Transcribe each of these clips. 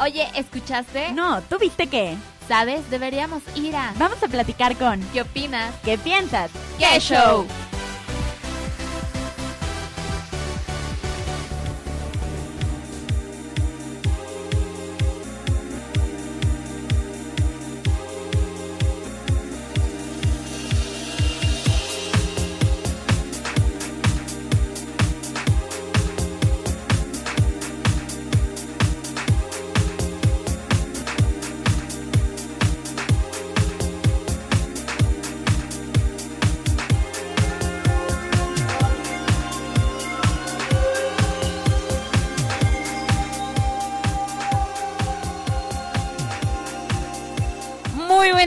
Oye, ¿escuchaste? No, ¿tú viste qué? ¿Sabes? Deberíamos ir a... Vamos a platicar con... ¿Qué opinas? ¿Qué piensas? ¡Qué show!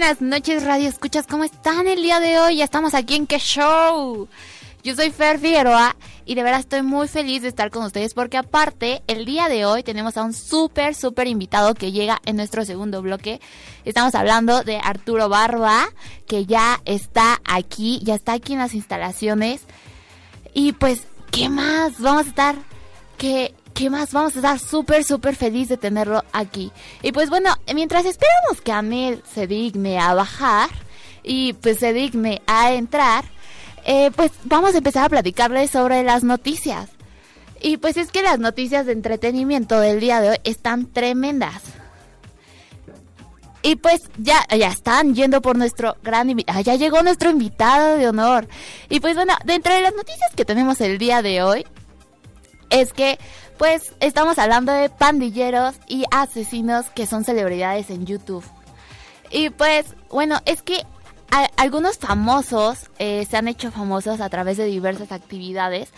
Buenas noches, Radio Escuchas. ¿Cómo están el día de hoy? Ya estamos aquí en qué show. Yo soy Fer Figueroa y de verdad estoy muy feliz de estar con ustedes porque aparte el día de hoy tenemos a un súper, súper invitado que llega en nuestro segundo bloque. Estamos hablando de Arturo Barba, que ya está aquí, ya está aquí en las instalaciones. Y pues, ¿qué más? Vamos a estar, ¿qué, qué más? Vamos a estar súper, súper feliz de tenerlo aquí. Y pues bueno, mientras esperamos que Amel se digne a bajar y pues se digne a entrar, eh, pues vamos a empezar a platicarles sobre las noticias. Y pues es que las noticias de entretenimiento del día de hoy están tremendas. Y pues ya, ya están yendo por nuestro gran invitado. ya llegó nuestro invitado de honor. Y pues bueno, dentro de las noticias que tenemos el día de hoy, es que pues estamos hablando de pandilleros y asesinos que son celebridades en YouTube. Y pues bueno, es que algunos famosos eh, se han hecho famosos a través de diversas actividades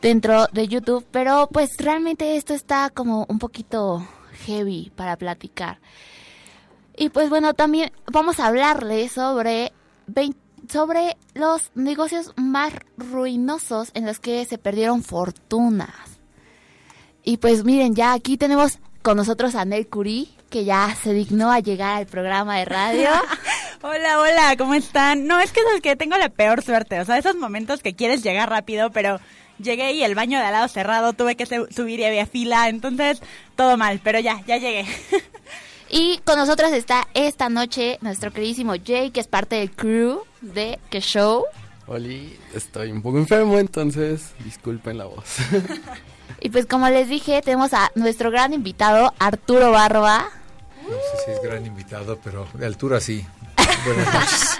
dentro de YouTube, pero pues realmente esto está como un poquito heavy para platicar. Y pues bueno, también vamos a hablarles sobre, sobre los negocios más ruinosos en los que se perdieron fortunas. Y pues miren, ya aquí tenemos con nosotros a Nel Curie, que ya se dignó a llegar al programa de radio. Hola, hola, ¿cómo están? No, es que es que tengo la peor suerte. O sea, esos momentos que quieres llegar rápido, pero llegué y el baño de al lado cerrado, tuve que subir y había fila, entonces todo mal, pero ya, ya llegué. y con nosotros está esta noche nuestro queridísimo Jay, que es parte del crew de Que Show. Oli, estoy un poco enfermo, entonces disculpen la voz. Y pues como les dije, tenemos a nuestro gran invitado, Arturo Barba. No sé si es gran invitado, pero de altura sí. Buenas noches.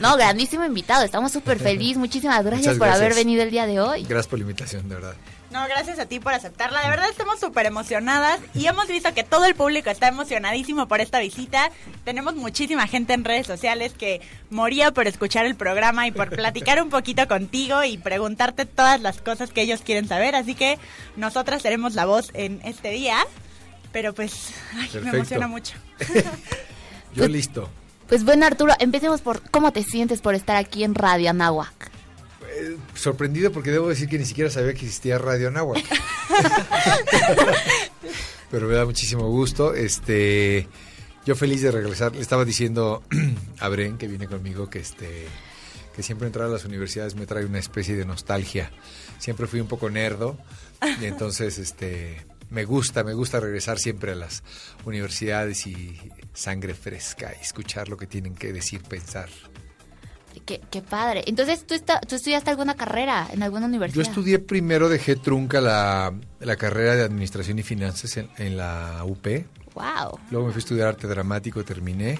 No, grandísimo invitado, estamos súper felices. Muchísimas gracias por haber venido el día de hoy. Gracias por la invitación, de verdad. No, gracias a ti por aceptarla. De verdad estamos súper emocionadas y hemos visto que todo el público está emocionadísimo por esta visita. Tenemos muchísima gente en redes sociales que moría por escuchar el programa y por platicar un poquito contigo y preguntarte todas las cosas que ellos quieren saber. Así que nosotras seremos la voz en este día. Pero pues, ay, me emociona mucho. Yo listo. Pues bueno, Arturo, empecemos por cómo te sientes por estar aquí en Radio Anáhuac. Eh, sorprendido porque debo decir que ni siquiera sabía que existía Radio Anáhuac. Pero me da muchísimo gusto. Este, yo feliz de regresar. Le estaba diciendo a Bren, que viene conmigo, que este que siempre entrar a las universidades me trae una especie de nostalgia. Siempre fui un poco nerdo y entonces este me gusta, me gusta regresar siempre a las universidades y sangre fresca y escuchar lo que tienen que decir, pensar. Qué, qué padre. Entonces, ¿tú, está- ¿tú estudiaste alguna carrera en alguna Yo universidad? estudié primero, dejé trunca la, la carrera de Administración y Finanzas en, en la UP. Wow. Luego me fui a estudiar Arte Dramático, terminé.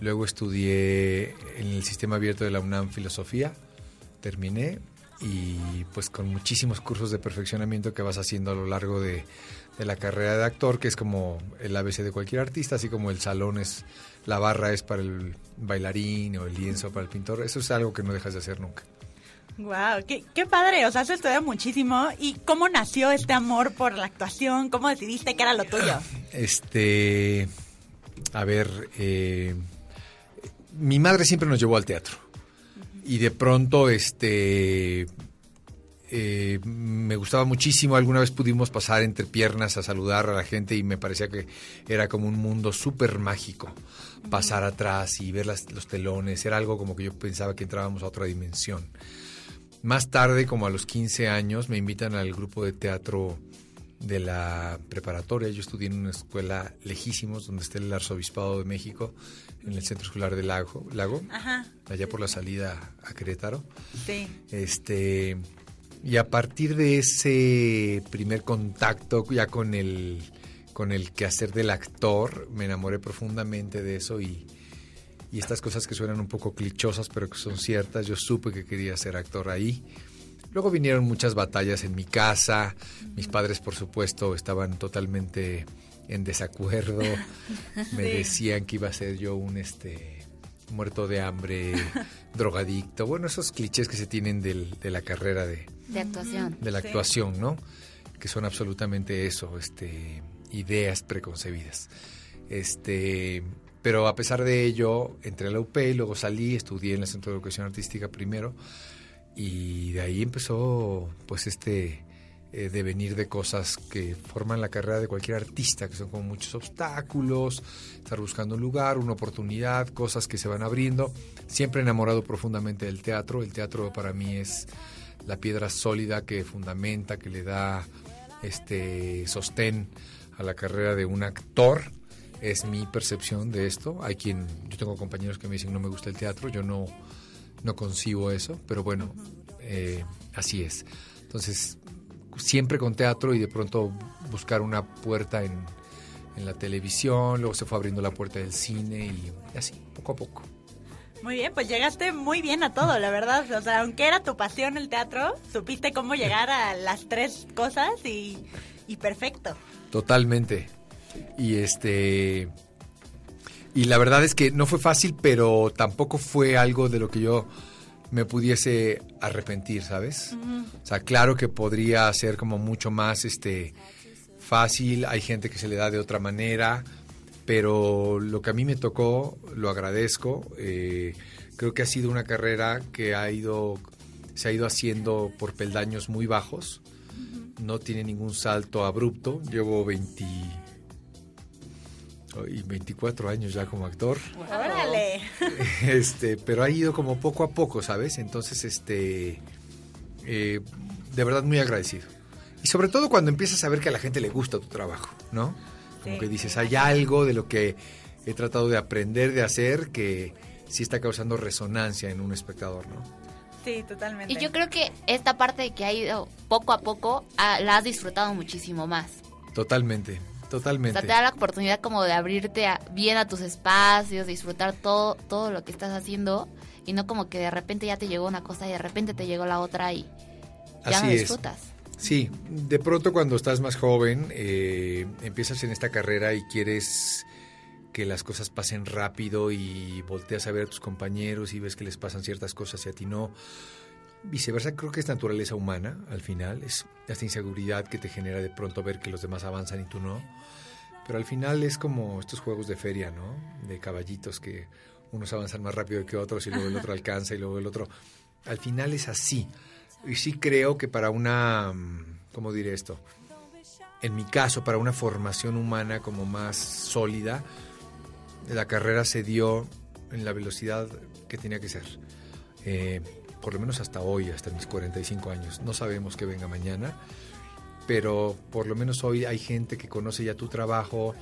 Luego estudié en el Sistema Abierto de la UNAM Filosofía, terminé. Y pues con muchísimos cursos de perfeccionamiento que vas haciendo a lo largo de, de la carrera de actor, que es como el ABC de cualquier artista, así como el salón es, la barra es para el bailarín o el lienzo para el pintor. Eso es algo que no dejas de hacer nunca. Wow, qué, qué padre, o sea, has estudiado muchísimo. ¿Y cómo nació este amor por la actuación? ¿Cómo decidiste que era lo tuyo? Este, a ver, eh, mi madre siempre nos llevó al teatro y de pronto, este, eh, me gustaba muchísimo. Alguna vez pudimos pasar entre piernas a saludar a la gente y me parecía que era como un mundo súper mágico. Pasar atrás y ver las- los telones, era algo como que yo pensaba que entrábamos a otra dimensión. Más tarde, como a los 15 años, me invitan al grupo de teatro de la preparatoria. Yo estudié en una escuela lejísimos, donde está el Arzobispado de México, en el Centro Escolar del Lago, Lago Ajá. allá por la salida a Querétaro. Sí. Este, y a partir de ese primer contacto ya con el, con el quehacer del actor, me enamoré profundamente de eso y, y estas cosas que suenan un poco clichosas, pero que son ciertas, yo supe que quería ser actor ahí. Luego vinieron muchas batallas en mi casa. Mis padres, por supuesto, estaban totalmente en desacuerdo. Me decían que iba a ser yo un este muerto de hambre, drogadicto. Bueno, esos clichés que se tienen del- de la carrera de, De actuación. de la Sí. actuación, ¿no? Que son absolutamente eso, este, ideas preconcebidas. Este, pero a pesar de ello, entré a la UP, luego salí, estudié en el Centro de Educación Artística primero, y de ahí empezó, pues, este eh, devenir de cosas que forman la carrera de cualquier artista, que son como muchos obstáculos, estar buscando un lugar, una oportunidad, cosas que se van abriendo. Siempre enamorado profundamente del teatro. El teatro para mí es la piedra sólida que fundamenta, que le da este sostén a la carrera de un actor. Es mi percepción de esto. Hay quien, yo tengo compañeros que me dicen no me gusta el teatro, yo no, no concibo eso, pero bueno, eh, así es. Entonces, siempre con teatro y de pronto buscar una puerta en, en la televisión, luego se fue abriendo la puerta del cine y así, poco a poco. Muy bien, pues llegaste muy bien a todo, la verdad. O sea, aunque era tu pasión el teatro, supiste cómo llegar a las tres cosas y, y perfecto. Totalmente. Y este y la verdad es que no fue fácil, pero tampoco fue algo de lo que yo me pudiese arrepentir, ¿sabes? O sea, claro que podría ser como mucho más este fácil, hay gente que se le da de otra manera, pero lo que a mí me tocó, lo agradezco. eh, creo que ha sido una carrera que ha ido, se ha ido haciendo por peldaños muy bajos. No tiene ningún salto abrupto. Llevo 20, y 24 años ya como actor. Órale. este, pero ha ido como poco a poco, ¿sabes? Entonces, este, eh, de verdad muy agradecido. Y sobre todo cuando empiezas a ver que a la gente le gusta tu trabajo, ¿no? Como Sí, que dices, hay algo de lo que he tratado de aprender, de hacer, que sí está causando resonancia en un espectador, ¿no? Sí, totalmente. Y yo creo que esta parte de que ha ido poco a poco, ah, la has disfrutado muchísimo más. Totalmente, O totalmente. sea, te da la oportunidad como de abrirte a- bien a tus espacios, disfrutar todo, todo lo que estás haciendo y no como que de repente ya te llegó una cosa y de repente te llegó la otra y ya Así no es. Sí, de pronto cuando estás más joven, eh, empiezas en esta carrera y quieres que las cosas pasen rápido y volteas a ver a tus compañeros y ves que les pasan ciertas cosas y a ti no. Viceversa, creo que es naturaleza humana al final, es esta inseguridad que te genera de pronto ver que los demás avanzan y tú no. Pero al final es como estos juegos de feria, ¿no? De caballitos que unos avanzan más rápido que otros y luego el otro alcanza y luego el otro. Al final es así. Y sí creo que para una, mm, ¿cómo diré esto? En mi caso, para una formación humana como más sólida, la carrera se dio en la velocidad que tenía que ser. Eh, por lo menos hasta hoy, hasta mis 45 años. No sabemos qué venga mañana, pero por lo menos hoy hay gente que conoce ya tu trabajo,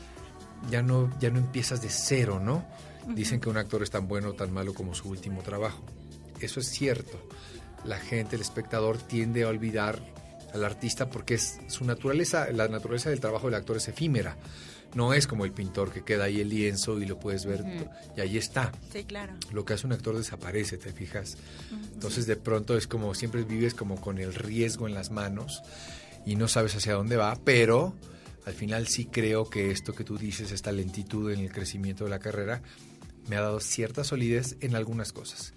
ya no, ya no empiezas de cero, ¿no? Dicen que un actor es tan bueno o tan malo como su último trabajo. Eso es cierto. La gente, el espectador, tiende a olvidar al artista porque es su naturaleza, la naturaleza del trabajo del actor es efímera. No es como el pintor que queda ahí el lienzo y lo puedes ver y ahí está. Sí, claro. Lo que hace un actor desaparece, ¿te fijas? Entonces de pronto es como siempre vives como con el riesgo en las manos y no sabes hacia dónde va, pero al final sí creo que esto que tú dices, esta lentitud en el crecimiento de la carrera, me ha dado cierta solidez en algunas cosas.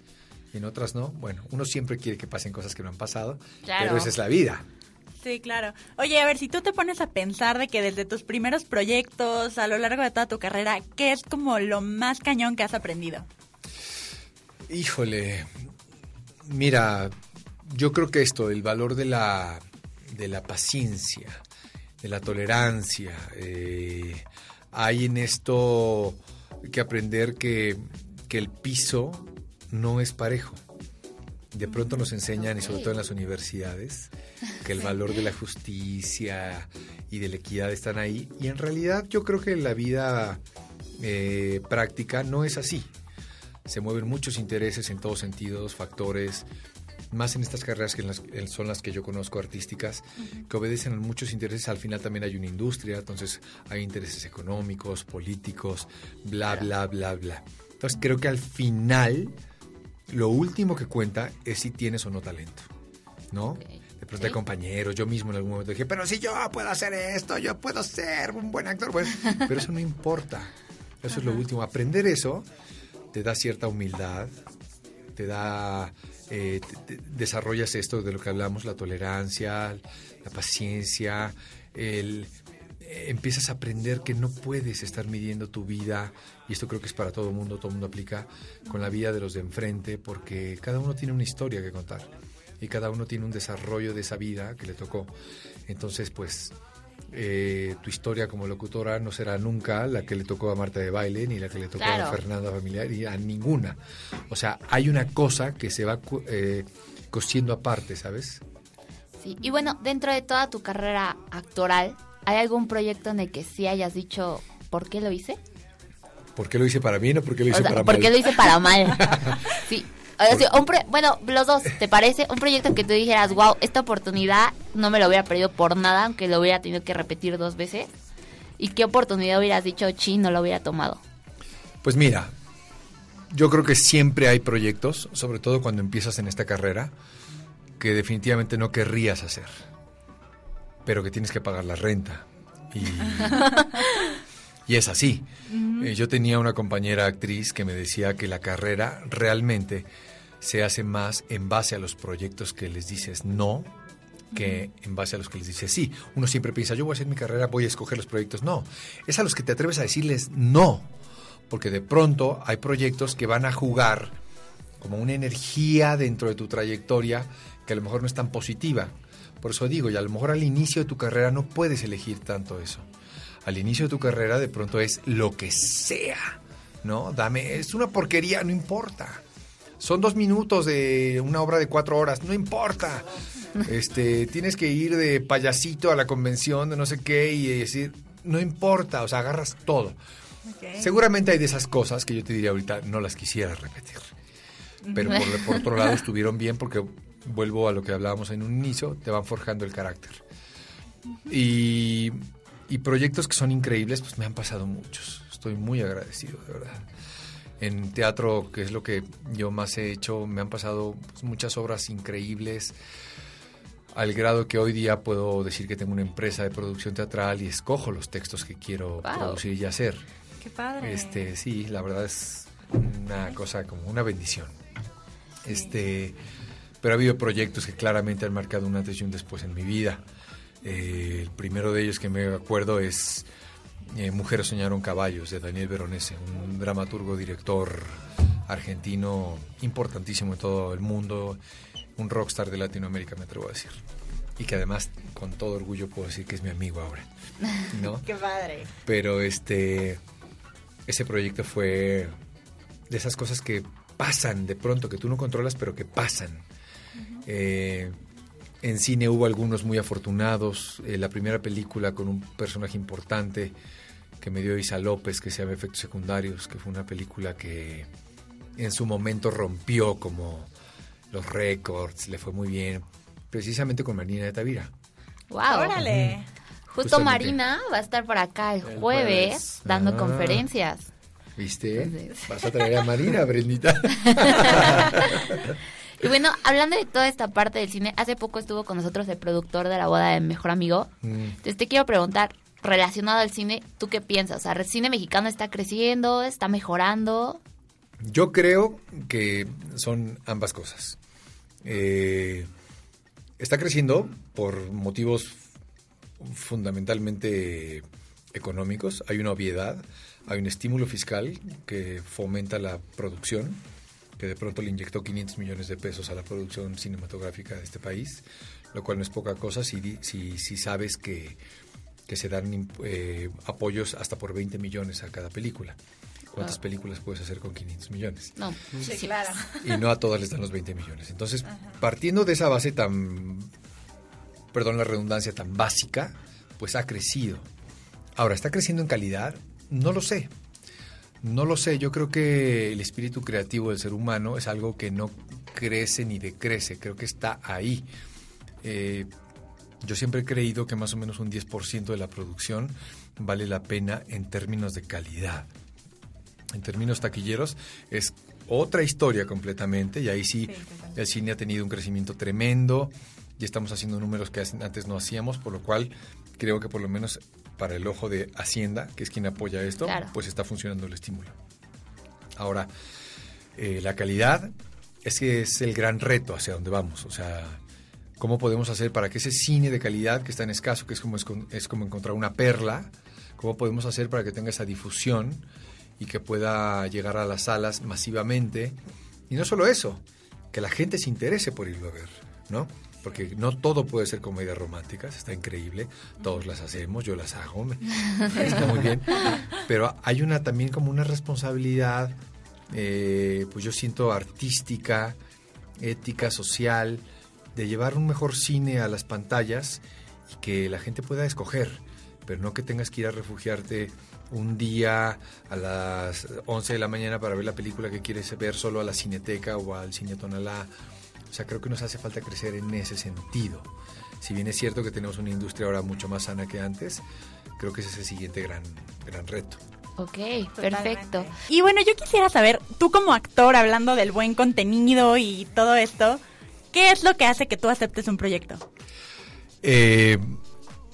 Y en otras no. Bueno, uno siempre quiere que pasen cosas que no han pasado, Claro. pero esa es la vida. Sí, claro. Oye, a ver, si tú te pones a pensar de que desde tus primeros proyectos, a lo largo de toda tu carrera, ¿qué es como lo más cañón que has aprendido? Híjole, mira, yo creo que esto, el valor de la, de la paciencia, de la tolerancia, eh, hay en esto que aprender que, que el piso no es parejo. De pronto nos enseñan, y sobre todo en las universidades, que el valor de la justicia y de la equidad están ahí. Y en realidad yo creo que la vida eh, práctica no es así. Se mueven muchos intereses en todos sentidos, factores, más en estas carreras que en las- en- son las que yo conozco artísticas, que obedecen a muchos intereses. Al final también hay una industria, entonces hay intereses económicos, políticos, bla, bla, bla, bla. Entonces creo que al final lo último que cuenta es si tienes o no talento, ¿no? De pronto hay Sí. compañeros, yo mismo en algún momento dije, pero si yo puedo hacer esto, yo puedo ser un buen actor, bueno, pero eso no importa. Eso es lo último. Aprender eso te da cierta humildad, te da, eh, te- te- desarrollas esto de lo que hablamos, la tolerancia, la paciencia, el, empiezas a aprender que no puedes estar midiendo tu vida, y esto creo que es para todo el mundo, todo el mundo aplica, con la vida de los de enfrente, porque cada uno tiene una historia que contar, y cada uno tiene un desarrollo de esa vida que le tocó. Entonces, pues, eh, tu historia como locutora no será nunca la que le tocó a Marta de Baile, ni la que le tocó Claro. a Fernanda Familiar, y a ninguna. O sea, hay una cosa que se va eh, cosiendo aparte, ¿sabes? Sí, y bueno, dentro de toda tu carrera actoral, ¿hay algún proyecto en el que sí hayas dicho por qué lo hice? ¿Por qué lo hice para bien o por qué lo O hice sea, para ¿por mal? qué lo hice para mal? sí. O sea, un pro- bueno, los dos, ¿te parece? Un proyecto que tú dijeras, wow, esta oportunidad no me lo hubiera perdido por nada, aunque lo hubiera tenido que repetir dos veces. ¿Y qué oportunidad hubieras dicho, chi, no lo hubiera tomado? Pues mira, yo creo que siempre hay proyectos, sobre todo cuando empiezas en esta carrera, que definitivamente no querrías hacer, pero que tienes que pagar la renta. Y, y es así. Eh, yo tenía una compañera actriz que me decía que la carrera realmente se hace más en base a los proyectos que les dices no que en base a los que les dices sí. Uno siempre piensa, yo voy a hacer mi carrera, voy a escoger los proyectos. No, es a los que te atreves a decirles no, porque de pronto hay proyectos que van a jugar como una energía dentro de tu trayectoria que a lo mejor no es tan positiva. Por eso digo, y a lo mejor al inicio de tu carrera no puedes elegir tanto eso. Al inicio de tu carrera de pronto es lo que sea, ¿no? Dame, es una porquería, no importa. Son dos minutos de una obra de cuatro horas, no importa. Este, tienes que ir de payasito a la convención de no sé qué y decir, no importa, o sea, agarras todo. Seguramente hay de esas cosas que yo te diría ahorita, no las quisiera repetir. Pero por, por otro lado estuvieron bien porque vuelvo a lo que hablábamos en un inicio, te van forjando el carácter. Y, y proyectos que son increíbles, pues me han pasado muchos. Estoy muy agradecido, de verdad. En teatro, que es lo que yo más he hecho, me han pasado pues, muchas obras increíbles al grado que hoy día puedo decir que tengo una empresa de producción teatral y escojo los textos que quiero Wow. producir y hacer. Qué padre. Este, sí, la verdad es una cosa como una bendición. Este, pero ha habido proyectos que claramente han marcado un antes y un después en mi vida. Eh, el primero de ellos que me acuerdo es eh, Mujeres soñaron caballos de Daniel Veronese, un dramaturgo director argentino importantísimo en todo el mundo, un rockstar de Latinoamérica me atrevo a decir. Y que además con todo orgullo puedo decir que es mi amigo ahora. ¿no? Qué padre. Pero este ese proyecto fue de esas cosas que pasan de pronto, que tú no controlas, pero que pasan. Eh, en cine hubo algunos muy afortunados. Eh, la primera película con un personaje importante que me dio Isa López, que se llama Efectos Secundarios, que fue una película que en su momento rompió como los récords, le fue muy bien, precisamente con Marina de Tavira. Wow. Órale. Justo Justamente. Marina va a estar por acá el, El jueves, jueves. dando Ah. conferencias. ¿Viste? Entonces- Vas a traer a Marina, Brendita. Y bueno, hablando de toda esta parte del cine, hace poco estuvo con nosotros el productor de la boda de Mejor Amigo. Mm. Entonces te quiero preguntar, relacionado al cine, ¿tú qué piensas? O sea, ¿el cine mexicano está creciendo, está mejorando? Yo creo que son ambas cosas. Eh, está creciendo por motivos fundamentalmente económicos. Hay una obviedad, hay un estímulo fiscal que fomenta la producción, que de pronto le inyectó 500 millones de pesos a la producción cinematográfica de este país, lo cual no es poca cosa si, di- si, si sabes que, que se dan eh, apoyos hasta por 20 millones a cada película. ¿Cuántas Ah. películas puedes hacer con 500 millones? No. Sí, claro. y no a todas les dan los 20 millones. Entonces, partiendo de esa base tan, perdón la redundancia, tan básica, pues ha crecido. Ahora, ¿está creciendo en calidad? No lo sé. No lo sé, yo creo que el espíritu creativo del ser humano es algo que no crece ni decrece, creo que está ahí. Eh, yo siempre he creído que más o menos un 10% de la producción vale la pena en términos de calidad. En términos taquilleros es otra historia completamente y ahí sí, el cine ha tenido un crecimiento tremendo y estamos haciendo números que antes no hacíamos, por lo cual creo que por lo menos para el ojo de Hacienda, que es quien apoya esto, pues está funcionando el estímulo. Ahora, eh, la calidad es que es el gran reto hacia donde vamos. O sea, ¿cómo podemos hacer para que ese cine de calidad que está en escaso, que es como, es como encontrar una perla, cómo podemos hacer para que tenga esa difusión y que pueda llegar a las salas masivamente? Y no solo eso, que la gente se interese por irlo a ver, ¿no? Porque no todo puede ser comedias románticas, está increíble, todos las hacemos, yo las hago, está muy bien, pero hay una también como una responsabilidad, eh, pues yo siento artística, ética, social, de llevar un mejor cine a las pantallas y que la gente pueda escoger, pero no que tengas que ir a refugiarte un día a las 11 de la mañana para ver la película que quieres ver solo a la cineteca o al cine Tonalá sea, creo que nos hace falta crecer en ese sentido. Si bien es cierto que tenemos una industria ahora mucho más sana que antes, creo que ese es el siguiente gran, gran reto. Ok, perfecto. Y bueno, yo quisiera saber, tú como actor, hablando del buen contenido y todo esto, ¿qué es lo que hace que tú aceptes un proyecto? Eh,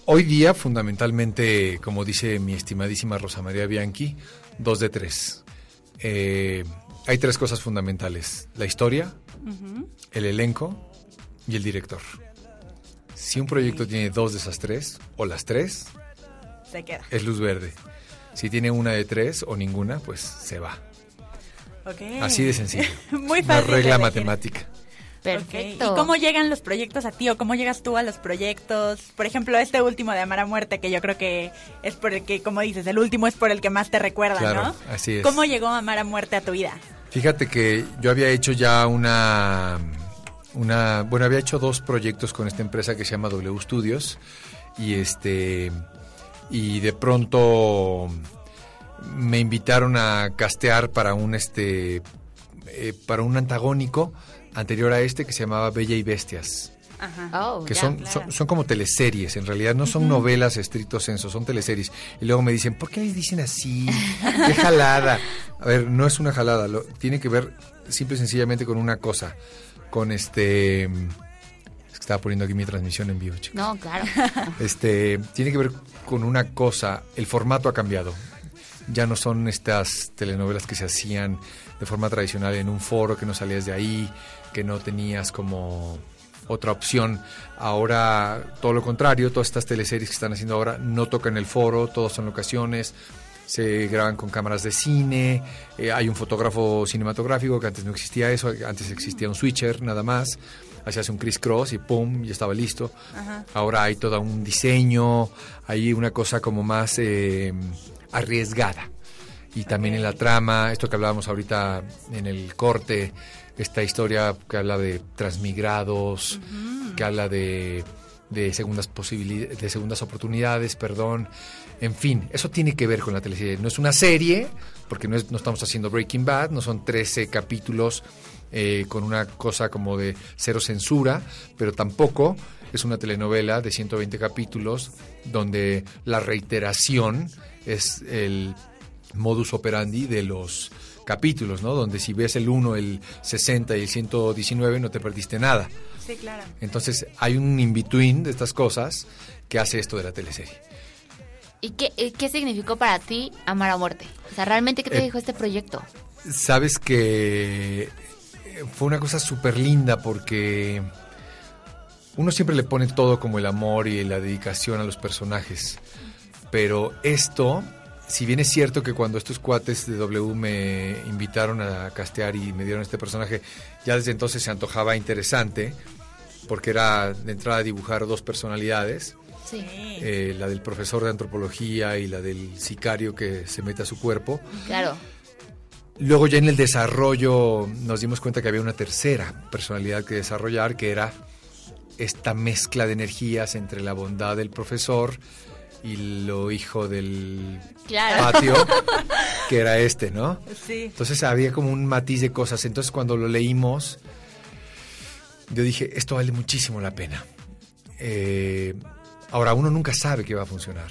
hoy día, fundamentalmente, como dice mi estimadísima Rosa María Bianchi, dos de tres. Eh, hay tres cosas fundamentales. La historia, el elenco y el director. Si un proyecto tiene dos de esas tres, o las tres, se queda. Es luz verde. Si tiene una de tres o ninguna, pues se va. Así de sencillo. Muy fácil. Una regla matemática. Perfecto. ¿Y cómo llegan los proyectos a ti o cómo llegas tú a los proyectos? Por ejemplo, este último de Amar a Muerte, que yo creo que es por el que, como dices, el último es por el que más te recuerda, claro, Así es. ¿Cómo llegó Amar a Muerte a tu vida? Fíjate que yo había hecho ya una una, bueno, había hecho dos proyectos con esta empresa que se llama W Studios y este y de pronto me invitaron a castear para un este eh, para un antagónico anterior a este que se llamaba Bella y Bestias. Oh, que son, son, como teleseries, en realidad no son novelas estricto senso, son teleseries. Y luego me dicen, ¿por qué les dicen así? ¡Qué jalada! A ver, no es una jalada, lo, tiene que ver simple y sencillamente con una cosa con este... Es que estaba poniendo aquí mi transmisión en vivo, chicos. No, claro. Este, tiene que ver con una cosa, el formato ha cambiado. Ya no son estas telenovelas que se hacían de forma tradicional en un foro, que no salías de ahí, que no tenías como otra opción. Ahora, todo lo contrario, todas estas teleseries que están haciendo ahora no tocan el foro, todos son locaciones, se graban con cámaras de cine, eh, hay un fotógrafo cinematográfico que antes no existía eso, antes existía un switcher nada más, hacías un criss cross y pum, ya estaba listo. Ahora hay todo un diseño, hay una cosa como más eh, arriesgada. Y también en la trama, esto que hablábamos ahorita en el corte, esta historia que habla de transmigrados, que habla de, de segundas posibilidades, de segundas oportunidades, perdón, en fin, eso tiene que ver con la teleserie. No es una serie, porque no, estamos haciendo Breaking Bad, no son 13 capítulos eh, con una cosa como de cero censura, pero tampoco es una telenovela de 120 capítulos donde la reiteración es el modus operandi de los capítulos, ¿no? Donde si ves el 1, el 60 y el 119 no te perdiste nada. Sí, claro. Entonces hay un in-between de estas cosas que hace esto de la teleserie. ¿Y qué, eh, qué significó para ti Amar a Muerte? O sea, ¿realmente qué te eh, dijo este proyecto? Sabes que eh, fue una cosa súper linda porque uno siempre le pone todo como el amor y la dedicación a los personajes. Pero esto, si bien es cierto que cuando estos cuates de W me invitaron a castear y me dieron este personaje, ya desde entonces se antojaba interesante, porque era de entrada dibujar dos personalidades eh, la del profesor de antropología y la del sicario que se mete a su cuerpo. Claro. Luego ya en el desarrollo nos dimos cuenta que había una tercera personalidad que desarrollar, que era esta mezcla de energías entre la bondad del profesor y lo hijo del Claro. patio, que era este, ¿no? Sí. Entonces había como un matiz de cosas. Entonces cuando lo leímos, yo dije, esto vale muchísimo la pena. Eh, ahora, uno nunca sabe que va a funcionar.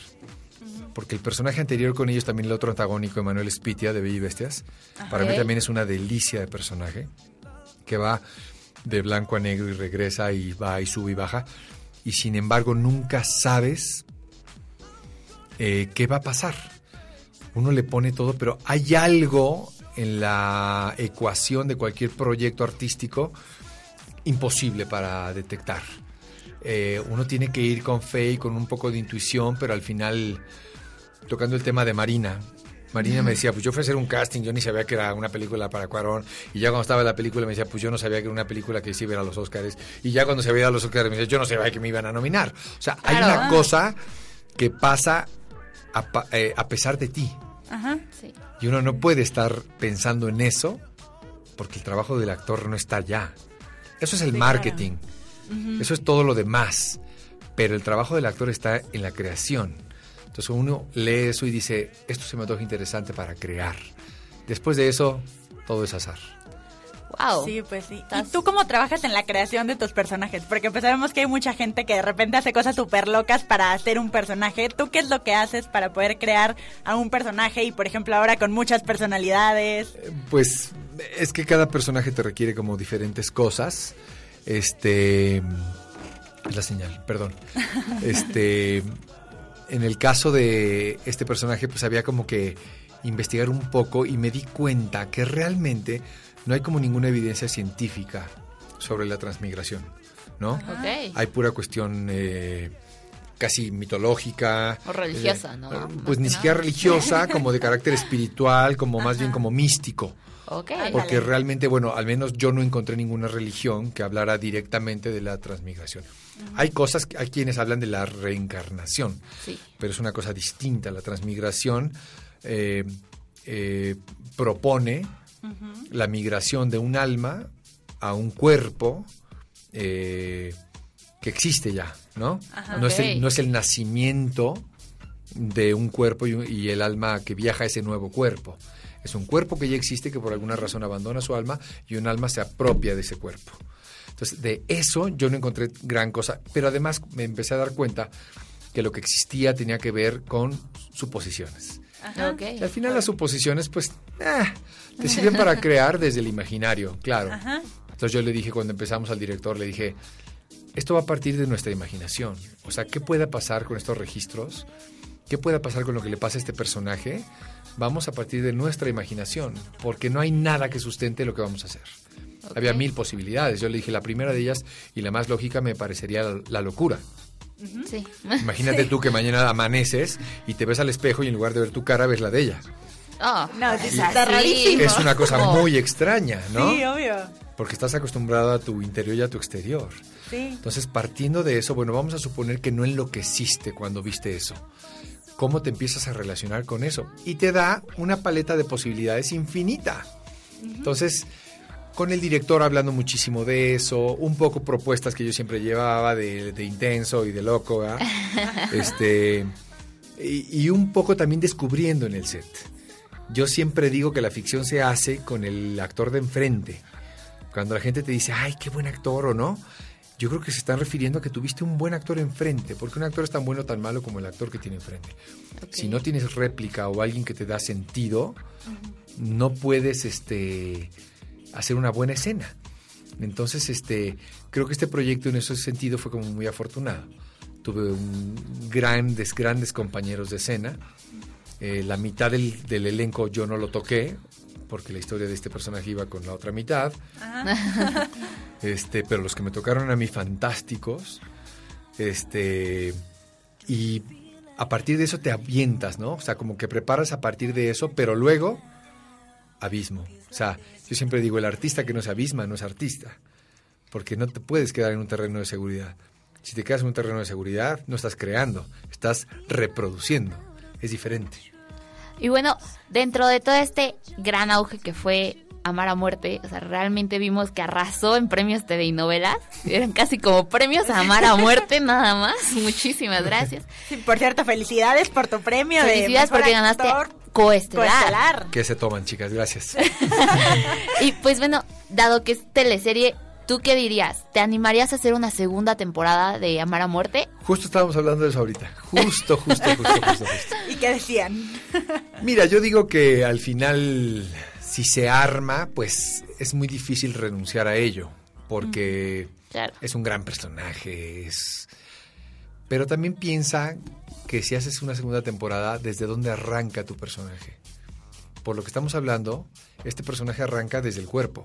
Porque el personaje anterior con ellos, también el otro antagónico, Emanuel Spitia, de Bella y Bestias, para mí también es una delicia de personaje, que va de blanco a negro y regresa y va y sube y baja. Y sin embargo, nunca sabes eh, qué va a pasar. Uno le pone todo, pero hay algo en la ecuación de cualquier proyecto artístico imposible para detectar. Eh, uno tiene que ir con fe y con un poco de intuición, pero al final, tocando el tema de Marina, Marina me decía, pues yo fui a hacer un casting, yo ni sabía que era una película para Cuarón, y ya cuando estaba en la película me decía, pues yo no sabía que era una película que se iba a ir a los Oscars, y ya cuando se veía a los Oscars me decía, yo no sabía que me iban a nominar. O sea, hay Claro. una cosa que pasa a, eh, a pesar de ti. Ajá. Sí. Y uno no puede estar pensando en eso porque el trabajo del actor no está allá. Eso es el Sí, marketing. Eso es todo lo demás. Pero el trabajo del actor está en la creación. Entonces uno lee eso y dice, esto se me antoja interesante para crear. Después de eso, todo es azar. Wow. Sí, pues sí. ¿Y tú cómo trabajas en la creación de tus personajes? Porque pues sabemos que hay mucha gente que de repente hace cosas súper locas para hacer un personaje. ¿Tú qué es lo que haces para poder crear a un personaje y, por ejemplo, ahora con muchas personalidades? Pues es que cada personaje te requiere como diferentes cosas. Este es la señal, perdón. Este en el caso de este personaje pues había como que investigar un poco y me di cuenta que realmente no hay como ninguna evidencia científica sobre la transmigración, ¿no? Hay pura cuestión eh, casi mitológica. O religiosa, eh, ¿no? eh, Pues ni siquiera religiosa, como de carácter espiritual, como más bien como místico. Porque realmente, bueno, al menos yo no encontré ninguna religión que hablara directamente de la transmigración. Hay cosas, hay quienes hablan de la reencarnación, Sí. pero es una cosa distinta. La transmigración eh, la migración de un alma a un cuerpo eh, que existe ya, ¿no? Ajá. no, es Ok. el, no es el nacimiento de un cuerpo y, y el alma que viaja a ese nuevo cuerpo. Es un cuerpo que ya existe que por alguna razón abandona su alma y un alma se apropia de ese cuerpo. Entonces, de eso yo no encontré gran cosa, pero además me empecé a dar cuenta que lo que existía tenía que ver con suposiciones. Ajá. Ok. Y al final las suposiciones, pues, eh, te sirven para crear desde el imaginario, claro. Ajá. Entonces yo le dije, cuando empezamos al director, le dije, esto va a partir de nuestra imaginación. O sea, ¿qué pueda pasar con estos registros? ¿Qué pueda pasar con lo que le pasa a este personaje? Vamos a partir de nuestra imaginación, porque no hay nada que sustente lo que vamos a hacer. Había mil posibilidades. Yo le dije, la primera de ellas y la más lógica me parecería la, la locura. Sí. Imagínate tú que mañana amaneces y te ves al espejo y en lugar de ver tu cara ves la de ella. Oh, No, es está así. rarísimo. Es una cosa muy extraña, ¿no? Sí, obvio. Porque estás acostumbrado a tu interior y a tu exterior. Sí. Entonces, partiendo de eso, bueno, vamos a suponer que no enloqueciste cuando viste eso. ¿Cómo te empiezas a relacionar con eso? Y te da una paleta de posibilidades infinita. Entonces, con el director hablando muchísimo de eso, un poco propuestas que yo siempre llevaba de, de intenso y de loco, ¿verdad? este, y, y un poco también descubriendo en el set. Yo siempre digo que la ficción se hace con el actor de enfrente. Cuando la gente te dice, ay, qué buen actor o no, yo creo que se están refiriendo a que tuviste un buen actor enfrente, porque un actor es tan bueno o tan malo como el actor que tiene enfrente. Si no tienes réplica o alguien que te da sentido, no puedes este, hacer una buena escena. Entonces, este, creo que este proyecto en ese sentido fue como muy afortunado. Tuve un grandes, grandes compañeros de escena. Eh, la mitad del, del elenco yo no lo toqué, porque la historia de este personaje iba con la otra mitad. Ajá. Este, pero los que me tocaron a mí fantásticos. Este, y a partir de eso te avientas, ¿no? O sea, como que preparas a partir de eso, pero luego abismo. O sea, yo siempre digo, el artista que no se abisma no es artista, porque no te puedes quedar en un terreno de seguridad. Si te quedas en un terreno de seguridad, no estás creando, estás reproduciendo. Es diferente. Y bueno, dentro de todo este gran auge que fue Amar a Muerte. O sea, realmente vimos que arrasó en premios TV y novelas. Eran casi como premios a Amar a Muerte, nada más. Muchísimas gracias. Sí, por cierto, felicidades por tu premio Felicidades de porque ganaste actor coestelar. coestelar. ¿Qué se toman, chicas? Gracias. Y pues bueno, dado que es teleserie, ¿tú qué dirías? ¿Te animarías a hacer una segunda temporada de Amar a Muerte? Justo estábamos hablando de eso ahorita. Justo, justo, justo, justo, justo. ¿Y qué decían? Mira, yo digo que al final, si se arma, pues es muy difícil renunciar a ello, porque Claro. es un gran personaje, es... Pero también piensa que si haces una segunda temporada, ¿desde dónde arranca tu personaje? Por lo que estamos hablando, este personaje arranca desde el cuerpo.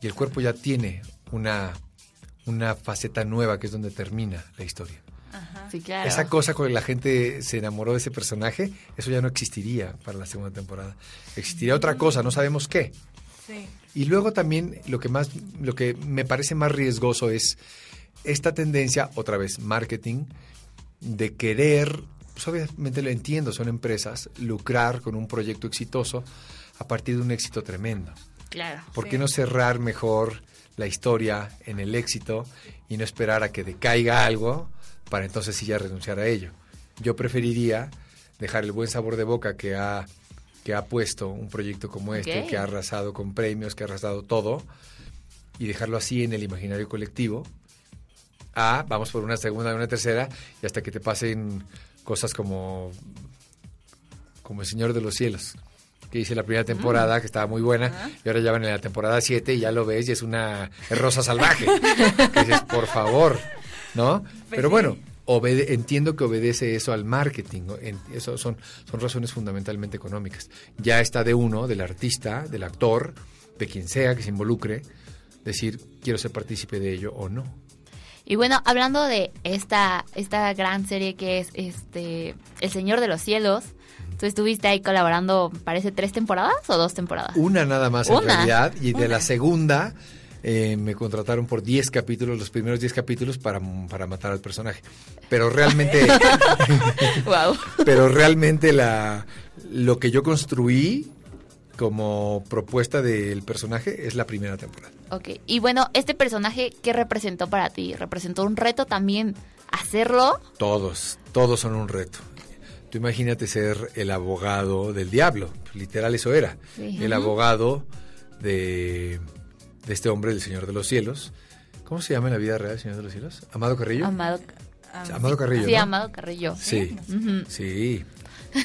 Y el cuerpo ya tiene una, una faceta nueva que es donde termina la historia. Sí, claro. Esa cosa con la que la gente se enamoró de ese personaje, eso ya no existiría para la segunda temporada. Existiría otra cosa, no sabemos qué. Sí. Y luego también lo que más, lo que me parece más riesgoso es esta tendencia, otra vez, marketing, de querer, pues obviamente lo entiendo, son empresas, lucrar con un proyecto exitoso a partir de un éxito tremendo. Claro. ¿Por Sí. qué no cerrar mejor la historia en el éxito y no esperar a que decaiga algo para entonces sí ya renunciar a ello? Yo preferiría dejar el buen sabor de boca que ha, que ha puesto un proyecto como este, que ha arrasado con premios, que ha arrasado todo, y dejarlo así en el imaginario colectivo. A, vamos por una segunda y una tercera, y hasta que te pasen cosas como, como El Señor de los Cielos, que hice la primera temporada, que estaba muy buena, y ahora ya van en la temporada 7 y ya lo ves y es una rosa salvaje. que dices, por favor, ¿no? Pero sí. bueno, obede- entiendo que obedece eso al marketing, eso son, son razones fundamentalmente económicas. Ya está de uno, del artista, del actor, de quien sea que se involucre, decir, quiero ser partícipe de ello o no. Y bueno, hablando de esta, esta gran serie que es este El Señor de los Cielos, tú estuviste ahí colaborando, parece, tres temporadas o dos temporadas. Una nada más en realidad, y de la segunda eh, me contrataron por 10 capítulos, los primeros 10 capítulos para, para matar al personaje. Pero realmente, wow. pero realmente la, lo que yo construí como propuesta del personaje es la primera temporada. Ok. Y bueno, este personaje, ¿qué representó para ti? ¿Representó un reto también hacerlo? Todos, todos son un reto. Tú imagínate ser el abogado del diablo, literal eso era. Sí. El abogado de, de este hombre, del Señor de los Cielos. ¿Cómo se llama en la vida real el Señor de los Cielos? ¿Amado Carrillo? Amado. Amado Carrillo. Sí, ¿no? Amado Carrillo. Sí, sí.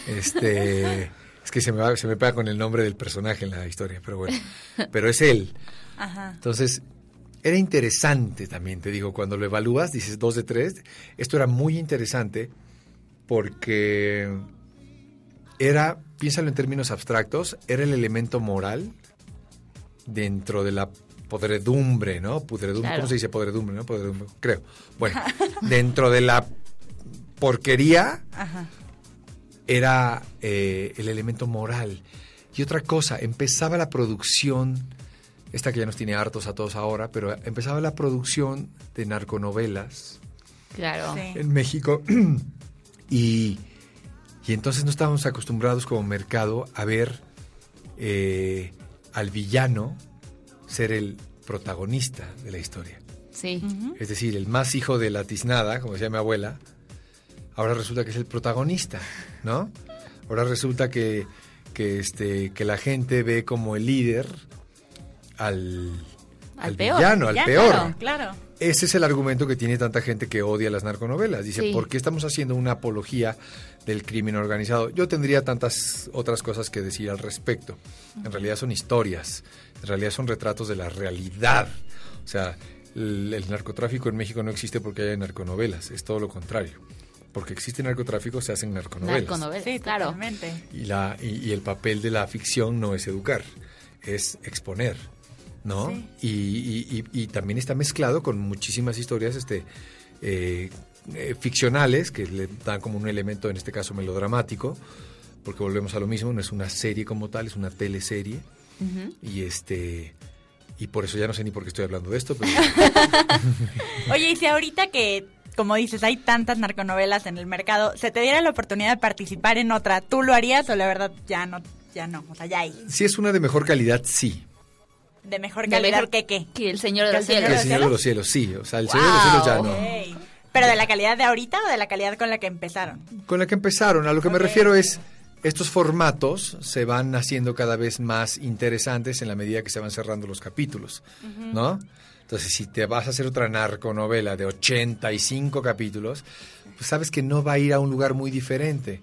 Este, es que se me, va- se me pega con el nombre del personaje en la historia, pero bueno. Pero es él. Ajá. Entonces, era interesante también, te digo, cuando lo evalúas, dices dos de tres. Esto era muy interesante porque era, piénsalo en términos abstractos, era el elemento moral dentro de la podredumbre, ¿no? Pudredumbre, Claro. ¿cómo se dice podredumbre, no? Podredumbre, creo. Bueno, dentro de la porquería Ajá. era eh, el elemento moral. Y otra cosa, empezaba la producción, esta que ya nos tiene hartos a todos ahora, pero empezaba la producción de narconovelas Claro. Sí. en México. y, y entonces no estábamos acostumbrados como mercado a ver eh, al villano ser el protagonista de la historia. Sí. Es decir, el más hijo de la tiznada, como decía mi abuela, ahora resulta que es el protagonista, ¿no? Ahora resulta que, que, este, que la gente ve como el líder al, Al peor. villano, al Ya, peor. Claro, claro. Ese es el argumento que tiene tanta gente que odia las narconovelas. Dice, Sí. ¿por qué estamos haciendo una apología del crimen organizado? Yo tendría tantas otras cosas que decir al respecto. En realidad son historias, en realidad son retratos de la realidad. O sea, el, el narcotráfico en México no existe porque haya narconovelas, es todo lo contrario. Porque existe narcotráfico, se hacen narconovelas. Narconovelas, Sí, claro. Y, la, y, y el papel de la ficción no es educar, es exponer, ¿no? Sí. Y, y- y- y también está mezclado con muchísimas historias este, eh, eh, ficcionales que le dan como un elemento, en este caso melodramático, porque volvemos a lo mismo, no es una serie como tal, es una teleserie. Y este y por eso ya no sé ni por qué estoy hablando de esto, pero Oye, y si ahorita que, como dices, hay tantas narconovelas en el mercado, se te diera la oportunidad de participar en otra, ¿tú lo harías o la verdad ya no, ya no? O sea, ya hay. si es una de mejor calidad, sí. De mejor De calidad mejor- que qué. Que el Señor de los Cielos. el Señor de los Cielos, sí. O sea, el Señor de los Cielos ya no. Pero de la calidad de ahorita o de la calidad con la que empezaron. Con la que empezaron, a lo que me refiero es, estos formatos se van haciendo cada vez más interesantes en la medida que se van cerrando los capítulos, ¿no? Entonces, si te vas a hacer otra narconovela de 85 capítulos, pues sabes que no va a ir a un lugar muy diferente.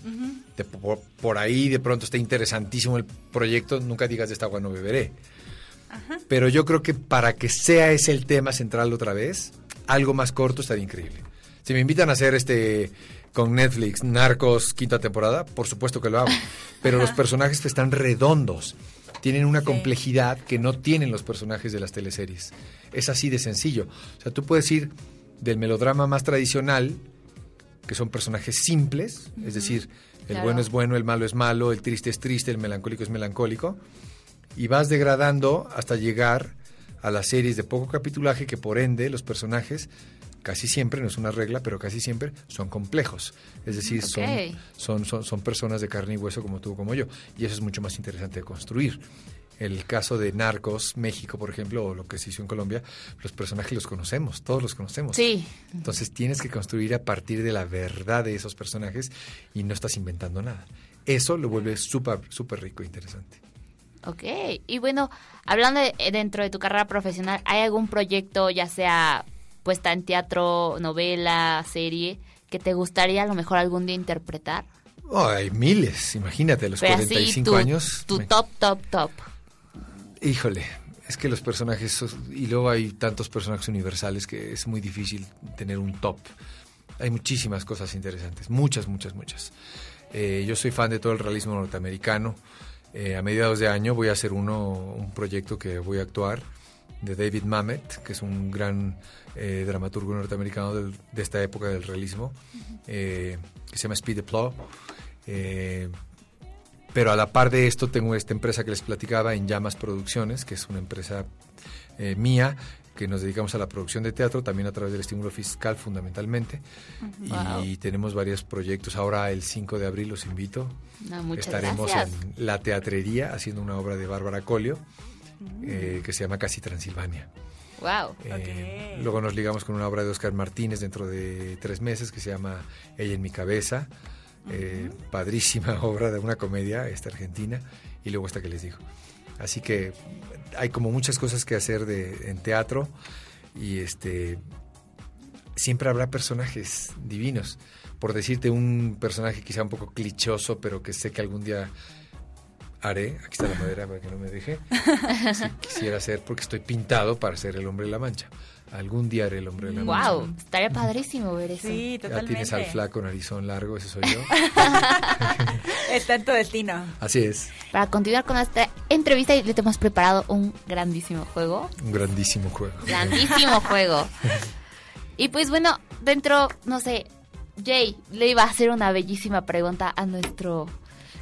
De- por, por ahí de pronto está interesantísimo el proyecto, nunca digas de esta agua no beberé. Pero yo creo que para que sea ese el tema central otra vez, algo más corto estaría increíble. Si me invitan a hacer este con Netflix, Narcos, quinta temporada, por supuesto que lo hago. Pero los personajes están redondos. Tienen una Sí. complejidad que no tienen los personajes de las teleseries. Es así de sencillo. O sea, tú puedes ir del melodrama más tradicional, que son personajes simples, es decir, el Claro. bueno es bueno, el malo es malo, el triste es triste, el melancólico es melancólico, y vas degradando hasta llegar a las series de poco capitulaje que por ende los personajes casi siempre, no es una regla, pero casi siempre son complejos. Es decir, son- son, son, son personas de carne y hueso como tú, como yo. Y eso es mucho más interesante de construir. El caso de Narcos, México, por ejemplo, o lo que se hizo en Colombia, los personajes los conocemos, todos los conocemos. Sí, Entonces tienes que construir a partir de la verdad de esos personajes y no estás inventando nada. Eso lo vuelve súper, súper rico e interesante. Ok. Y bueno, hablando de- dentro de tu carrera profesional, ¿hay algún proyecto, ya sea puesta en teatro, novela, serie, que te gustaría a lo mejor algún día interpretar? Oh, hay miles, imagínate, a los Pero así, 45 tu, años. tu me- top, top, top. Híjole, es que los personajes, son- y luego hay tantos personajes universales que es muy difícil tener un top. Hay muchísimas cosas interesantes, muchas, muchas, muchas. Eh, yo soy fan de todo el realismo norteamericano. Eh, a mediados de año voy a hacer uno, un proyecto que voy a actuar de David Mamet, que es un gran eh, dramaturgo norteamericano del- de esta época del realismo, eh, que se llama Speed the Plow. Pero a la par de esto tengo esta empresa que les platicaba en Llamas Producciones, que es una empresa mía, que nos dedicamos a la producción de teatro, también a través del estímulo fiscal fundamentalmente. Wow. Y tenemos varios proyectos. Ahora el 5 de abril los invito. No, Estaremos gracias. en La Teatrería haciendo una obra de Bárbara Colio, eh, que se llama Casi Transilvania. Wow. Eh. Luego nos ligamos con una obra de Oscar Martínez dentro de tres meses que se llama Ella en mi cabeza. Eh, Padrísima obra de una comedia esta argentina y luego esta que les digo. Así que hay como muchas cosas que hacer de, en teatro y este siempre habrá personajes divinos. Por decirte un personaje quizá un poco clichoso, pero que sé que algún día haré. Aquí está la madera para que no me deje. Si quisiera ser, porque estoy pintado para ser el hombre de la mancha. Algún día haré el hombre de la mancha. Wow, estaría padrísimo ver eso. Sí, Ya totalmente. tienes al flaco narizón largo, ese soy yo. Está en tu destino. Así es, Para continuar con esta entrevista, le hemos preparado un grandísimo juego. un grandísimo juego. Grandísimo juego. Y pues bueno, dentro, no sé, Jay le iba a hacer una bellísima pregunta a nuestro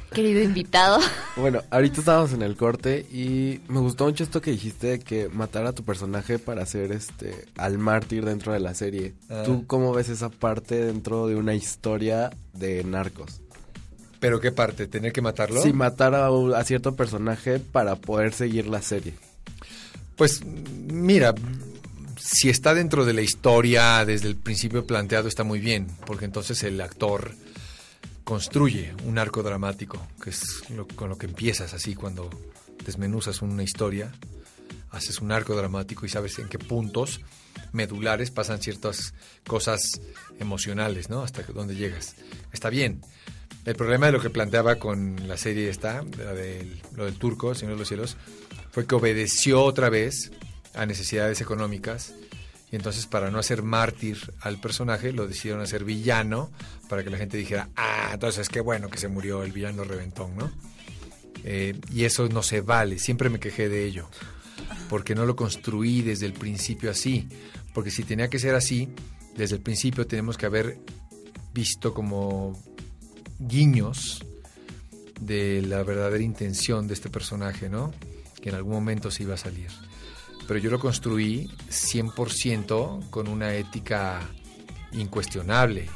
querido invitado. Bueno, ahorita estábamos en el corte y me gustó mucho esto que dijiste de que matar a tu personaje para ser este al mártir dentro de la serie. Ah. ¿Tú cómo ves esa parte dentro de una historia de narcos? ¿Pero qué parte? ¿Tener que matarlo? Sí, matar a, cierto personaje para poder seguir la serie. Pues mira, si está dentro de la historia desde el principio planteado está muy bien, porque entonces el actor construye un arco dramático, que es con lo que empiezas así cuando desmenuzas una historia, haces un arco dramático y sabes en qué puntos medulares pasan ciertas cosas emocionales, ¿no? Hasta dónde llegas. Está bien. El problema de lo que planteaba con la serie esta, la del, lo del turco, Señor de los Cielos, fue que obedeció otra vez a necesidades económicas y entonces para no hacer mártir al personaje lo decidieron hacer villano para que la gente dijera, ah, entonces qué bueno que se murió el villano reventón, ¿no? Eh, y eso no se vale, siempre me quejé de ello, porque no lo construí desde el principio así, porque si tenía que ser así, desde el principio tenemos que haber visto como guiños de la verdadera intención de este personaje, ¿no? Que en algún momento se iba a salir. Pero yo lo construí 100% con una ética incuestionable.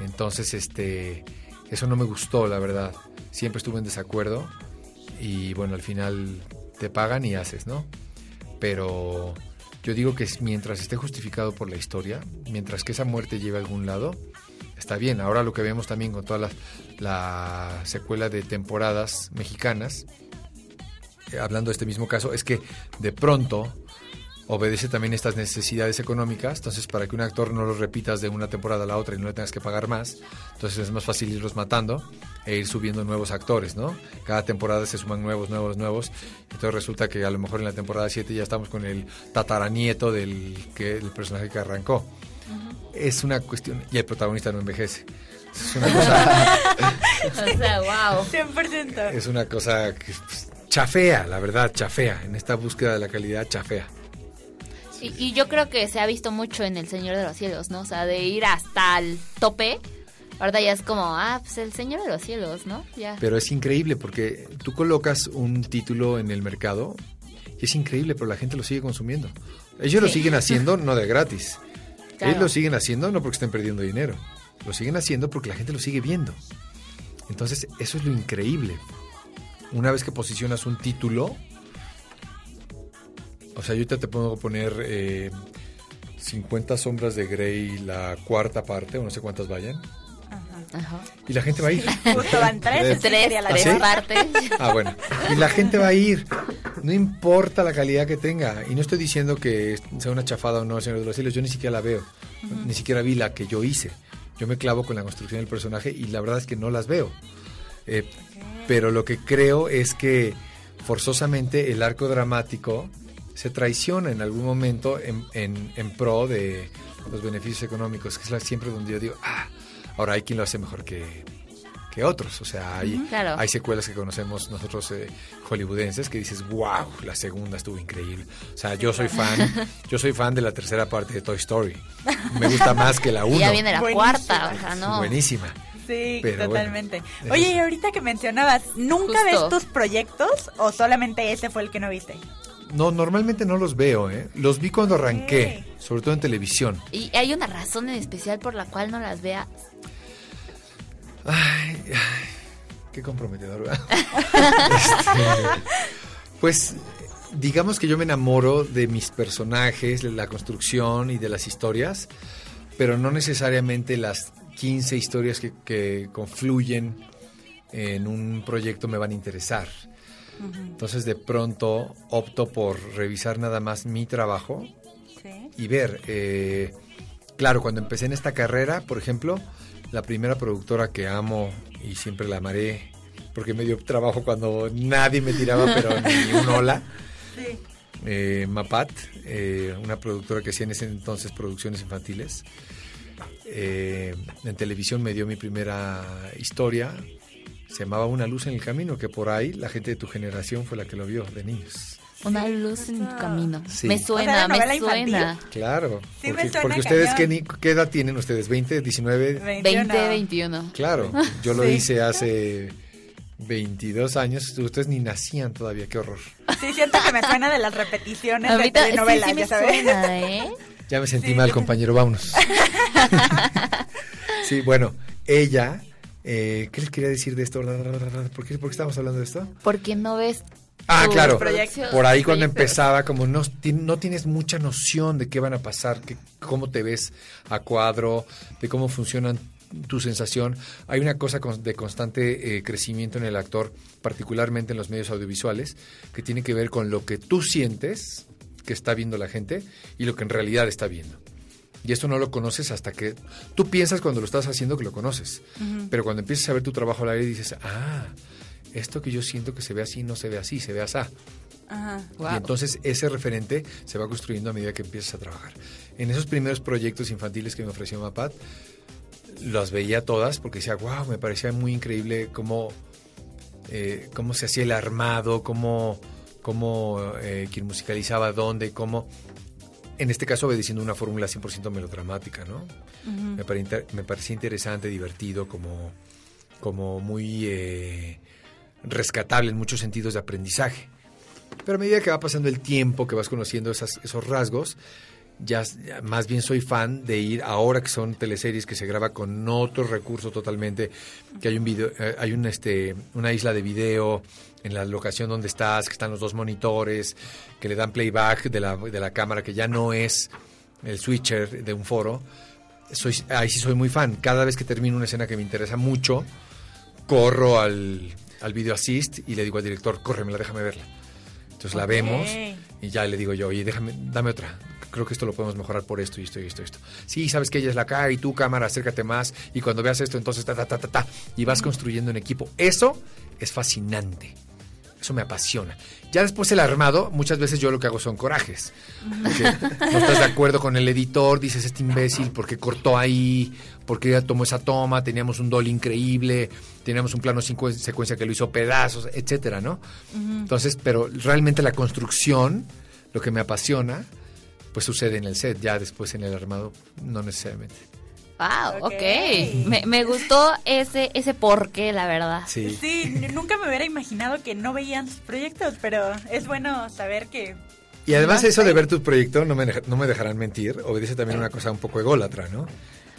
Entonces, este, eso no me gustó, la verdad. Siempre estuve en desacuerdo y bueno, al final te pagan y haces, ¿no? pero yo digo que mientras esté justificado por la historia, mientras que esa muerte lleve a algún lado, está bien. Ahora lo que vemos también con toda la, la secuela de temporadas mexicanas, hablando de este mismo caso, es que de pronto obedece también estas necesidades económicas, entonces para que un actor no lo repitas de una temporada a la otra y no le tengas que pagar más, entonces es más fácil irlos matando e ir subiendo nuevos actores, ¿no? Cada temporada se suman nuevos, nuevos, nuevos, entonces resulta que a lo mejor en la temporada 7 ya estamos con el tataranieto del, que, del personaje que arrancó. Es una cuestión, y el protagonista no envejece. Es una cosa, O sea, wow. 100%. es una cosa que pues, chafea, la verdad, chafea. En esta búsqueda de la calidad, chafea. Y, y yo creo que se ha visto mucho en El Señor de los Cielos, ¿no? O sea, de ir hasta el tope. Ahora ya es como, ah, pues El Señor de los Cielos, ¿no? Ya. Pero es increíble porque tú colocas un título en el mercado y es increíble, pero la gente lo sigue consumiendo. Ellos lo siguen haciendo no de gratis. Claro. Ellos lo siguen haciendo no porque estén perdiendo dinero. Lo siguen haciendo porque la gente lo sigue viendo. Entonces, eso es lo increíble. Una vez que posicionas un título, o sea, yo ahorita te puedo poner eh, 50 sombras de Grey, la cuarta parte, o no sé cuántas vayan, Ajá. y la gente va a ir. Justo van tres, Tres, la tres ¿Ah, sí? partes. Ah, bueno. Y la gente va a ir. No importa la calidad que tenga. Y no estoy diciendo que sea una chafada o no, Señor de los Cielos. Yo ni siquiera la veo. Ni siquiera vi la que yo hice. Yo me clavo con la construcción del personaje y la verdad es que no las veo. Eh, pero lo que creo es que forzosamente el arco dramático se traiciona en algún momento en, en- en pro de los beneficios económicos, que es la- siempre donde yo digo, ah, ahora hay quien lo hace mejor que, que otros. O sea, hay, claro. hay secuelas que conocemos nosotros eh, hollywoodenses que dices, wow, la segunda estuvo increíble. O sea, yo soy fan, yo soy fan de la tercera parte de Toy Story. Me gusta más que la Y uno. ya viene la Buenísima. cuarta, o sea, no. Buenísima. Sí, Pero totalmente. Oye, y ahorita que mencionabas, ¿nunca Justo. ves tus proyectos o solamente ese fue el que no viste? No, normalmente no los veo, ¿eh? Los vi cuando arranqué, sobre todo en televisión. Y hay una razón en especial por la cual no las vea. Ay, ay, qué comprometedor, ¿verdad? Este, pues digamos que yo me enamoro de mis personajes, de la construcción y de las historias, pero no necesariamente las 15 historias que, que confluyen en un proyecto me van a interesar. Entonces de pronto opto por revisar nada más mi trabajo Sí. y ver. eh, claro, cuando empecé en esta carrera, por ejemplo, la primera productora que amo y siempre la amaré, porque me dio trabajo cuando nadie me tiraba, pero ni un hola, Sí. eh, Mapat, eh, una productora que hacía en ese entonces producciones infantiles. Eh, en televisión me dio mi primera historia, se llamaba Una luz en el camino, que por ahí la gente de tu generación fue la que lo vio de niños. Una luz en tu camino. Sí. Me O sea, suena, ¿era novela me suena. infantil? Claro, Sí, me porque, suena porque ustedes, ¿qué, cañón. ni- ¿qué edad tienen ustedes? ¿20, 19? 21. 20, 21. Claro, yo lo Sí. hice hace 22 años, ustedes ni nacían todavía, qué horror. Sí, siento que me suena de las repeticiones de sí me ya sabes. suena, ¿eh? Ya me sentí Sí, mal, compañero, vámonos. sí, bueno, ella, eh, ¿qué les quería decir de esto? ¿Por qué, por qué estamos hablando de esto? Porque no ves. Ah, tus claro, proyectos- por ahí cuando empezaba, como no, no tienes mucha noción de qué van a pasar, que, cómo te ves a cuadro, de cómo funcionan tu sensación. Hay una cosa con- de constante eh, crecimiento en el actor, particularmente en los medios audiovisuales, que tiene que ver con lo que tú sientes que está viendo la gente y lo que en realidad está viendo. Y esto no lo conoces hasta que tú piensas cuando lo estás haciendo que lo conoces. Pero cuando empiezas a ver tu trabajo al aire dices, ah, esto que yo siento que se ve así no se ve así, se ve así. Ajá. Y entonces ese referente se va construyendo a medida que empiezas a trabajar. En esos primeros proyectos infantiles que me ofreció Mapat, las veía todas porque decía, wow, me parecía muy increíble cómo, eh, cómo se hacía el armado, cómo, cómo eh, quien musicalizaba dónde, cómo... En este caso obedeciendo una fórmula 100% melodramática, ¿no? me, pare- inter- me parecía interesante, divertido, como, como muy eh, rescatable en muchos sentidos de aprendizaje. Pero a medida que va pasando el tiempo, que vas conociendo esas- esos rasgos, ya, ya más bien soy fan de ir ahora que son teleseries que se graba con otro recurso totalmente, que hay un video, eh, hay un este una isla de video en la locación donde estás, que están los dos monitores, que le dan playback de la, de la cámara, que ya no es el switcher de un foro. Soy, ahí sí soy muy fan. Cada vez que termino una escena que me interesa mucho, corro al, al video assist y le digo al director, córremela, déjame verla. Entonces la vemos y ya le digo yo, oye, déjame, dame otra. Creo que esto lo podemos mejorar por esto y esto y esto y esto. Sí, sabes que ella es la acá y tú, cámara, acércate más. Y cuando veas esto, entonces ta, ta, ta, ta, ta. Y vas construyendo un equipo. Eso es fascinante. Eso me apasiona. Ya después el armado, muchas veces yo lo que hago son corajes. Porque no estás de acuerdo con el editor, dices, este imbécil, ¿por qué cortó ahí? ¿Por qué tomó esa toma? Teníamos un dolly increíble, teníamos un plano cinco secuencia que lo hizo pedazos, etcétera, ¿no? Entonces, pero realmente la construcción, lo que me apasiona, pues sucede en el set, ya después en el armado, no necesariamente. Wow, Ok. ok. Me, me gustó ese, ese porqué, la verdad. Sí. Sí, nunca me hubiera imaginado que no veían sus proyectos, pero es bueno saber que... Y además Más eso de ver tu proyecto, no me, deja- no me dejarán mentir, obedece también a una cosa un poco ególatra, ¿no?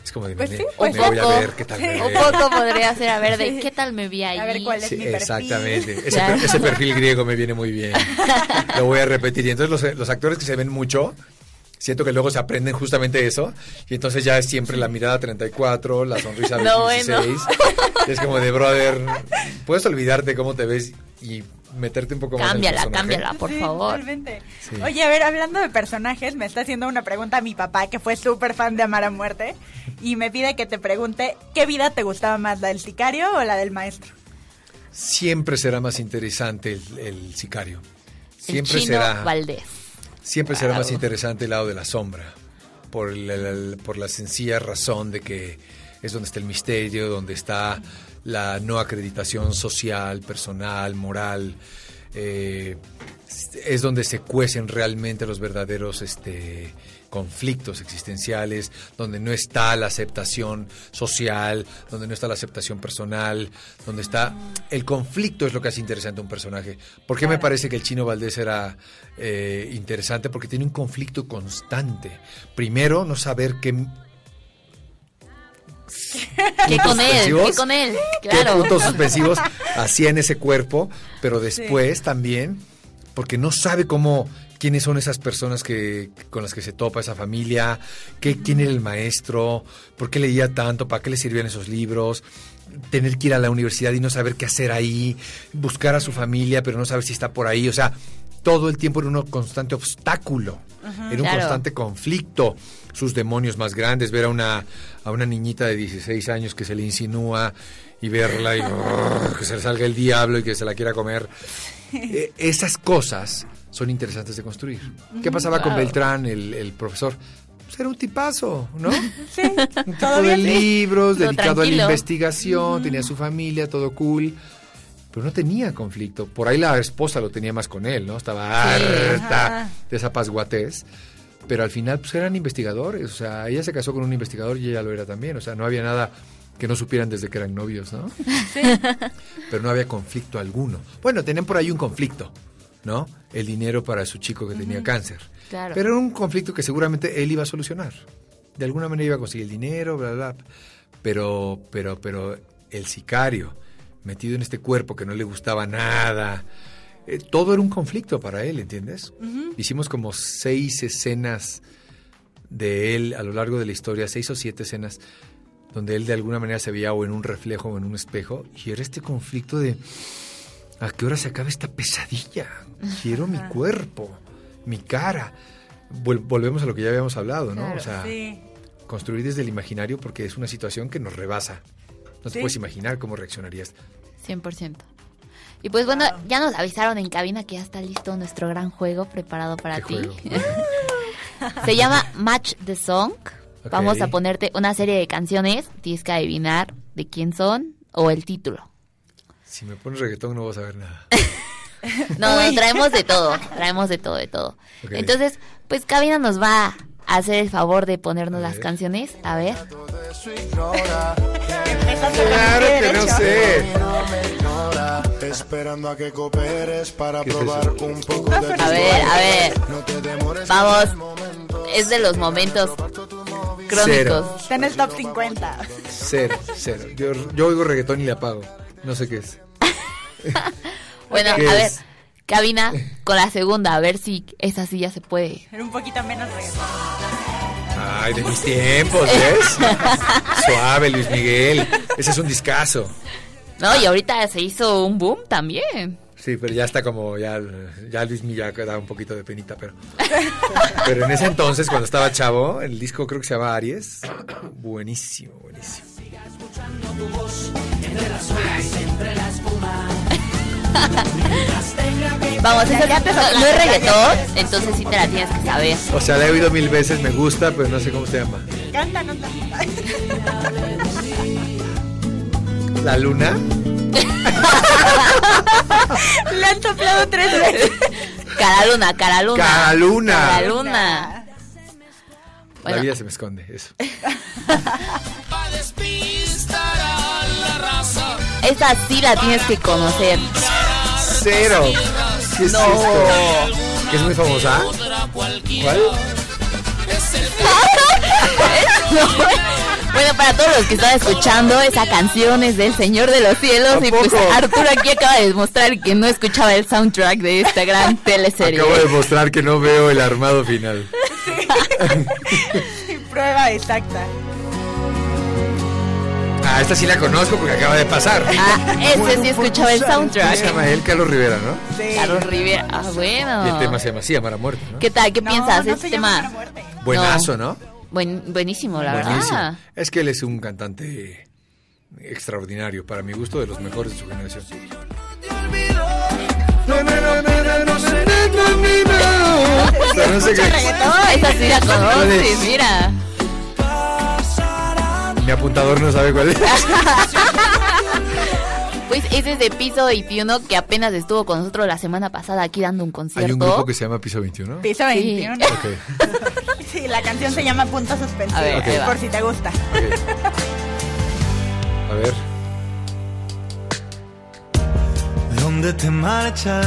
Es como de, Pues me, sí, me pues voy a ver qué tal me Un poco podría ser, a ver, de qué tal me vi ahí. A ver cuál es Sí, mi perfil. exactamente. Ese, ese perfil griego me viene muy bien. Lo voy a repetir. Y entonces los, los actores que se ven mucho, siento que luego se aprenden justamente eso. Y entonces ya es siempre la mirada 34, la sonrisa No, 16. Y es como de, brother, puedes olvidarte cómo te ves y meterte un poco más Cámbiala, en el personaje. cámbiala, por Sí, favor. totalmente. Sí. Oye, a ver, hablando de personajes, me está haciendo una pregunta a mi papá, que fue súper fan de Amar a Muerte, y me pide que te pregunte, ¿qué vida te gustaba más, la del sicario o la del maestro? Siempre será más interesante el, el sicario. El Siempre chino será... Valdés. Siempre será más interesante el lado de la sombra, por, el- el- por la sencilla razón de que es donde está el misterio, donde está la no acreditación social, personal, moral. eh, es donde se cuecen realmente los verdaderos este, conflictos existenciales, donde no está la aceptación social, donde no está la aceptación personal, donde está el conflicto es lo que hace interesante a un personaje. ¿Por qué me parece que el chino Valdés era eh, interesante? Porque tiene un conflicto constante. Primero, no saber qué, ¿Qué con él? ¿Qué con él? qué puntos suspensivos hacía en ese cuerpo, pero después también, porque no sabe cómo, quiénes son esas personas que con las que se topa esa familia, qué, quién era el maestro, por qué leía tanto, para qué le sirvían esos libros, tener que ir a la universidad y no saber qué hacer ahí, buscar a su familia, pero no saber si está por ahí, o sea, todo el tiempo era un constante obstáculo, era un Claro. constante conflicto, sus demonios más grandes, ver a una, a una niñita de 16 años que se le insinúa y verla y brrr, que se le salga el diablo y que se la quiera comer. Eh, esas cosas son interesantes de construir. ¿Qué pasaba con. Beltrán, el, el profesor? Pues era un tipazo, ¿no? Sí, Un tipo todo de libros, Todo dedicado a la investigación, tenía su familia, todo cool. Pero no tenía conflicto. Por ahí la esposa lo tenía más con él, ¿no? Estaba Sí. Harta de esa pasguatez. Pero al final, pues eran investigadores. O sea, ella se casó con un investigador y ella lo era también. O sea, no había nada que no supieran desde que eran novios, ¿no? Pero no había conflicto alguno. Bueno, tenían por ahí un conflicto, ¿no? El dinero para su chico que tenía cáncer. Claro. Pero era un conflicto que seguramente él iba a solucionar. De alguna manera iba a conseguir el dinero, bla, bla. bla. Pero, pero, pero el sicario, metido en este cuerpo que no le gustaba nada, eh, todo era un conflicto para él, ¿entiendes? Hicimos como seis escenas de él a lo largo de la historia, seis o siete escenas, donde él de alguna manera se veía o en un reflejo o en un espejo, y era este conflicto de, ¿a qué hora se acaba esta pesadilla? Quiero mi cuerpo, mi cara. Vol- volvemos a lo que ya habíamos hablado, ¿no? Claro, o sea, Sí. construir desde el imaginario porque es una situación que nos rebasa. No te Sí. puedes imaginar cómo reaccionarías. 100%. Y pues bueno, Wow. ya nos avisaron en cabina que ya está listo nuestro gran juego preparado para ¿Qué ti. Se llama Match the Song. Vamos a ponerte una serie de canciones. Tienes que adivinar de quién son o el título. Si me pones reggaetón no vas a ver nada. No, no, traemos de todo. Traemos de todo, de todo. Entonces, pues cabina nos va a hacer el favor de ponernos las canciones. A ver. Claro que no sé. Esperando a que cooperes para ¿Qué es probar eso? un poco de A ver, a ver. No te demores Vamos. es de los momentos crónicos. Está en el top 50. Cero, cero. Yo, yo oigo reggaetón y le apago. No sé qué es. Bueno, ¿Qué a ver, cabina con la segunda, a ver si esa sí ya se puede. Era un poquito menos reggaetón. Ay, de mis tiempos, ¿ves? Suave, Luis Miguel. Ese es un discazo. No, y ahorita se hizo un boom también. Sí, pero ya está como, ya, ya Luis Miguel da un poquito de penita, pero... Pero en ese entonces, cuando estaba chavo, el disco creo que se llama Aries. Buenísimo, buenísimo. Vamos, esa ya no, no es reggaetón, entonces sí te la tienes que saber. O sea, la he oído mil veces, me gusta, pero no sé cómo se llama. Canta, no canta. ¿La luna? Le han soplado tres veces. Cara luna, cara luna. Cara luna. Cara luna. La vida se me esconde, eso. Esa sí la tienes que conocer. Cero. ¿Qué es No. esto? ¿Que es muy famosa? ¿Cuál? Bueno, para todos los que están escuchando, esa canción es del Señor de los Cielos. ¿A Y pues? Arturo aquí acaba de demostrar que no escuchaba el soundtrack de esta gran teleserie. Acabo de demostrar que no veo el armado final. Prueba exacta. Ah, esta sí la conozco porque acaba de pasar. Ah, ese sí escuchaba el ¿Cómo se soundtrack. llama él? Carlos Rivera, ¿no? Sí. Carlos Rivera. Ah, bueno. Y el tema se llama así, Amar a Muerte, ¿no? ¿Qué tal? ¿Qué No, piensas? no este tema. Buenazo, ¿no? Buen, buenísimo, la Buenísimo. verdad. Es que él es un cantante extraordinario, para mi gusto, de los mejores de su generación. O sea, no sé qué- Mi apuntador no sabe cuál es. Pues ese es de piso 21 que apenas estuvo con nosotros la semana pasada aquí dando un concierto. Hay un grupo que se llama Piso 21. Piso Sí. 21. Ok, Sí, la canción se llama Punto Suspensivo. A ver, ahí va. por si te gusta. A ver. ¿Dónde te marchas?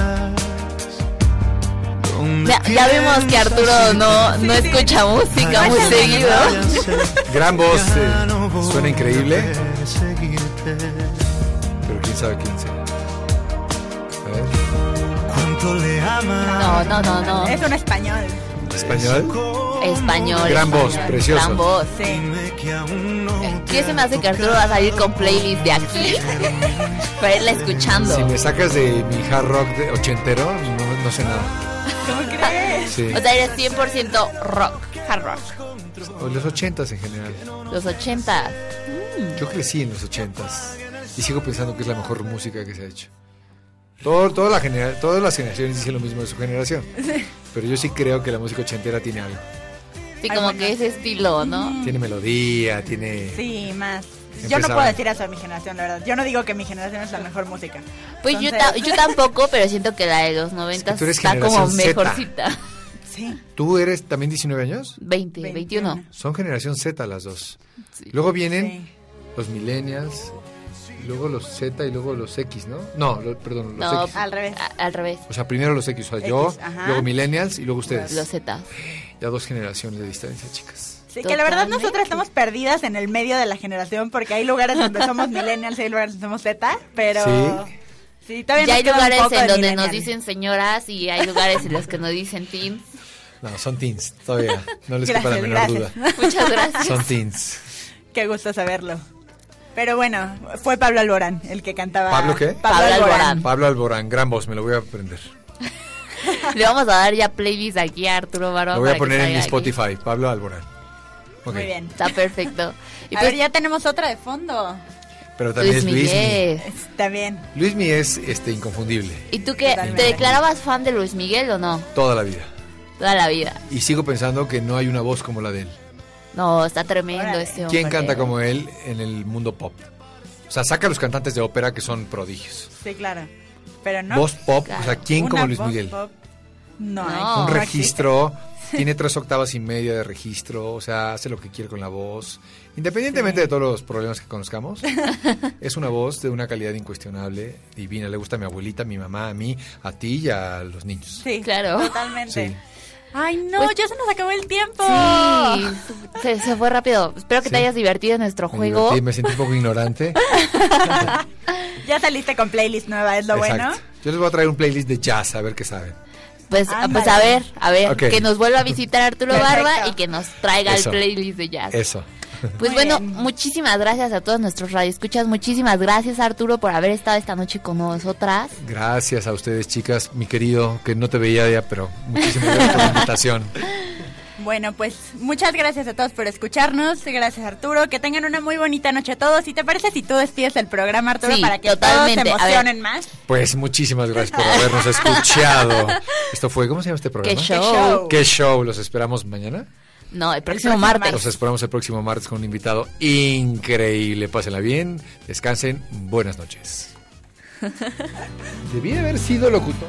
¿Dónde Ya, ya vimos que Arturo no, no escucha música muy seguido. Gran voz, eh, suena increíble, pero quién sabe quién sea. A ver. ¿Cuánto le amas? No, no, no, no. Es un español. ¿Español? Español. Gran voz, español, precioso. Gran voz. Sí. ¿Qué se me hace que Arturo va a salir con playlist de aquí? Para irla escuchando. Si me sacas de mi hard rock de ochentero, no, no sé nada. ¿Cómo crees? Sí. O sea, eres 100% rock, hard rock. O los ochentas en general. Los 80. Yo crecí en los ochentas y sigo pensando que es la mejor música que se ha hecho. Todo, toda la genera- todas las generaciones dicen lo mismo de su generación. Pero yo sí creo que la música ochentera tiene algo. Sí, Ay, como bueno. que ese estilo, ¿no? Tiene melodía, tiene... Sí, más. Yo no puedo decir eso de mi generación, la verdad. Yo no digo que mi generación es la mejor música. Pues yo, ta- yo tampoco, pero siento que la de los 90 tú eres está como generación Z. mejorcita. Sí. ¿Tú eres también 19 años? 20, 21. Son generación Z las dos. Luego vienen Sí. los millennials, luego los Z y luego los X, ¿no? No, lo- perdón, los No, X. Al revés. a- al revés. O sea, primero los X, o sea, yo, ajá. luego millennials y luego ustedes. Los Z. Ya dos generaciones de distancia, chicas. Sí, que la verdad nosotras estamos perdidas en el medio de la generación porque hay lugares donde somos millennials y hay lugares donde somos Z, pero... Sí. Sí, todavía Ya hay queda lugares en de donde nos dicen señoras y hay lugares en los que nos dicen teens. No, son teens, todavía. No les quepa la menor gracias. duda. Muchas gracias. Son teens. Qué gusto saberlo. Pero bueno, fue Pablo Alborán el que cantaba. ¿Pablo qué? Pablo, Pablo Alborán. Alborán. Pablo Alborán, gran voz, me lo voy a aprender. Le vamos a dar ya playlist aquí a Arturo Barón. Lo voy a poner en mi salga aquí. Spotify, Pablo Alborán. Muy bien. Está perfecto. Y a pues, ver, ya tenemos otra de fondo. Pero también Luis es Luis Mi. Miguel. Está bien. Luis Mi es este, inconfundible, ¿Y tú qué? Totalmente. ¿Te declarabas fan de Luis Miguel o no? toda la vida. Toda la vida. Y sigo pensando que no hay una voz como la de él. No, está tremendo Órale. este hombre. ¿Quién canta como él en el mundo pop? O sea, saca a los cantantes de ópera que son prodigios. Sí, claro. Pero no. Voz pop, o sea. ¿quién Una como Luis voz Miguel? pop, No, No. hay. Un registro, tiene tres octavas y media de registro, o sea, hace lo que quiere con la voz. Independientemente de todos los problemas que conozcamos, es una voz de una calidad incuestionable, divina. Le gusta a mi abuelita, a mi mamá, a mí, a ti y a los niños. Sí, Claro. Totalmente. Sí. Ay, no, Pues- ya se nos acabó el tiempo. Sí, se, se fue rápido. Espero que te Sí. hayas divertido en nuestro Me juego. divertí, me sentí un poco ignorante. Ya saliste con playlist nueva, es lo Exacto. bueno. Yo les voy a traer un playlist de jazz, a ver qué saben. Pues, Ándale. pues a ver, a ver, que nos vuelva a visitar Arturo Perfecto. Barba y que nos traiga Eso. el playlist de jazz. Eso. Pues Muy bueno, bien. muchísimas gracias a todos nuestros radioescuchas. Muchísimas gracias Arturo por haber estado esta noche con nosotras. Gracias a ustedes, chicas. Mi querido, que no te veía ya, pero muchísimas gracias por la invitación. Bueno, pues muchas gracias a todos por escucharnos. Gracias, Arturo. Que tengan una muy bonita noche todos. ¿Y te parece si tú despides el programa, Arturo, Sí, para que totalmente. todos se emocionen más? Pues muchísimas gracias por habernos escuchado. Esto fue, ¿cómo se llama este programa? Qué show. ¿Qué show? Los esperamos mañana. No, el próximo, próximo martes. martes. Los esperamos el próximo martes con un invitado increíble. Pásenla bien, descansen, buenas noches. Debí haber sido locutor.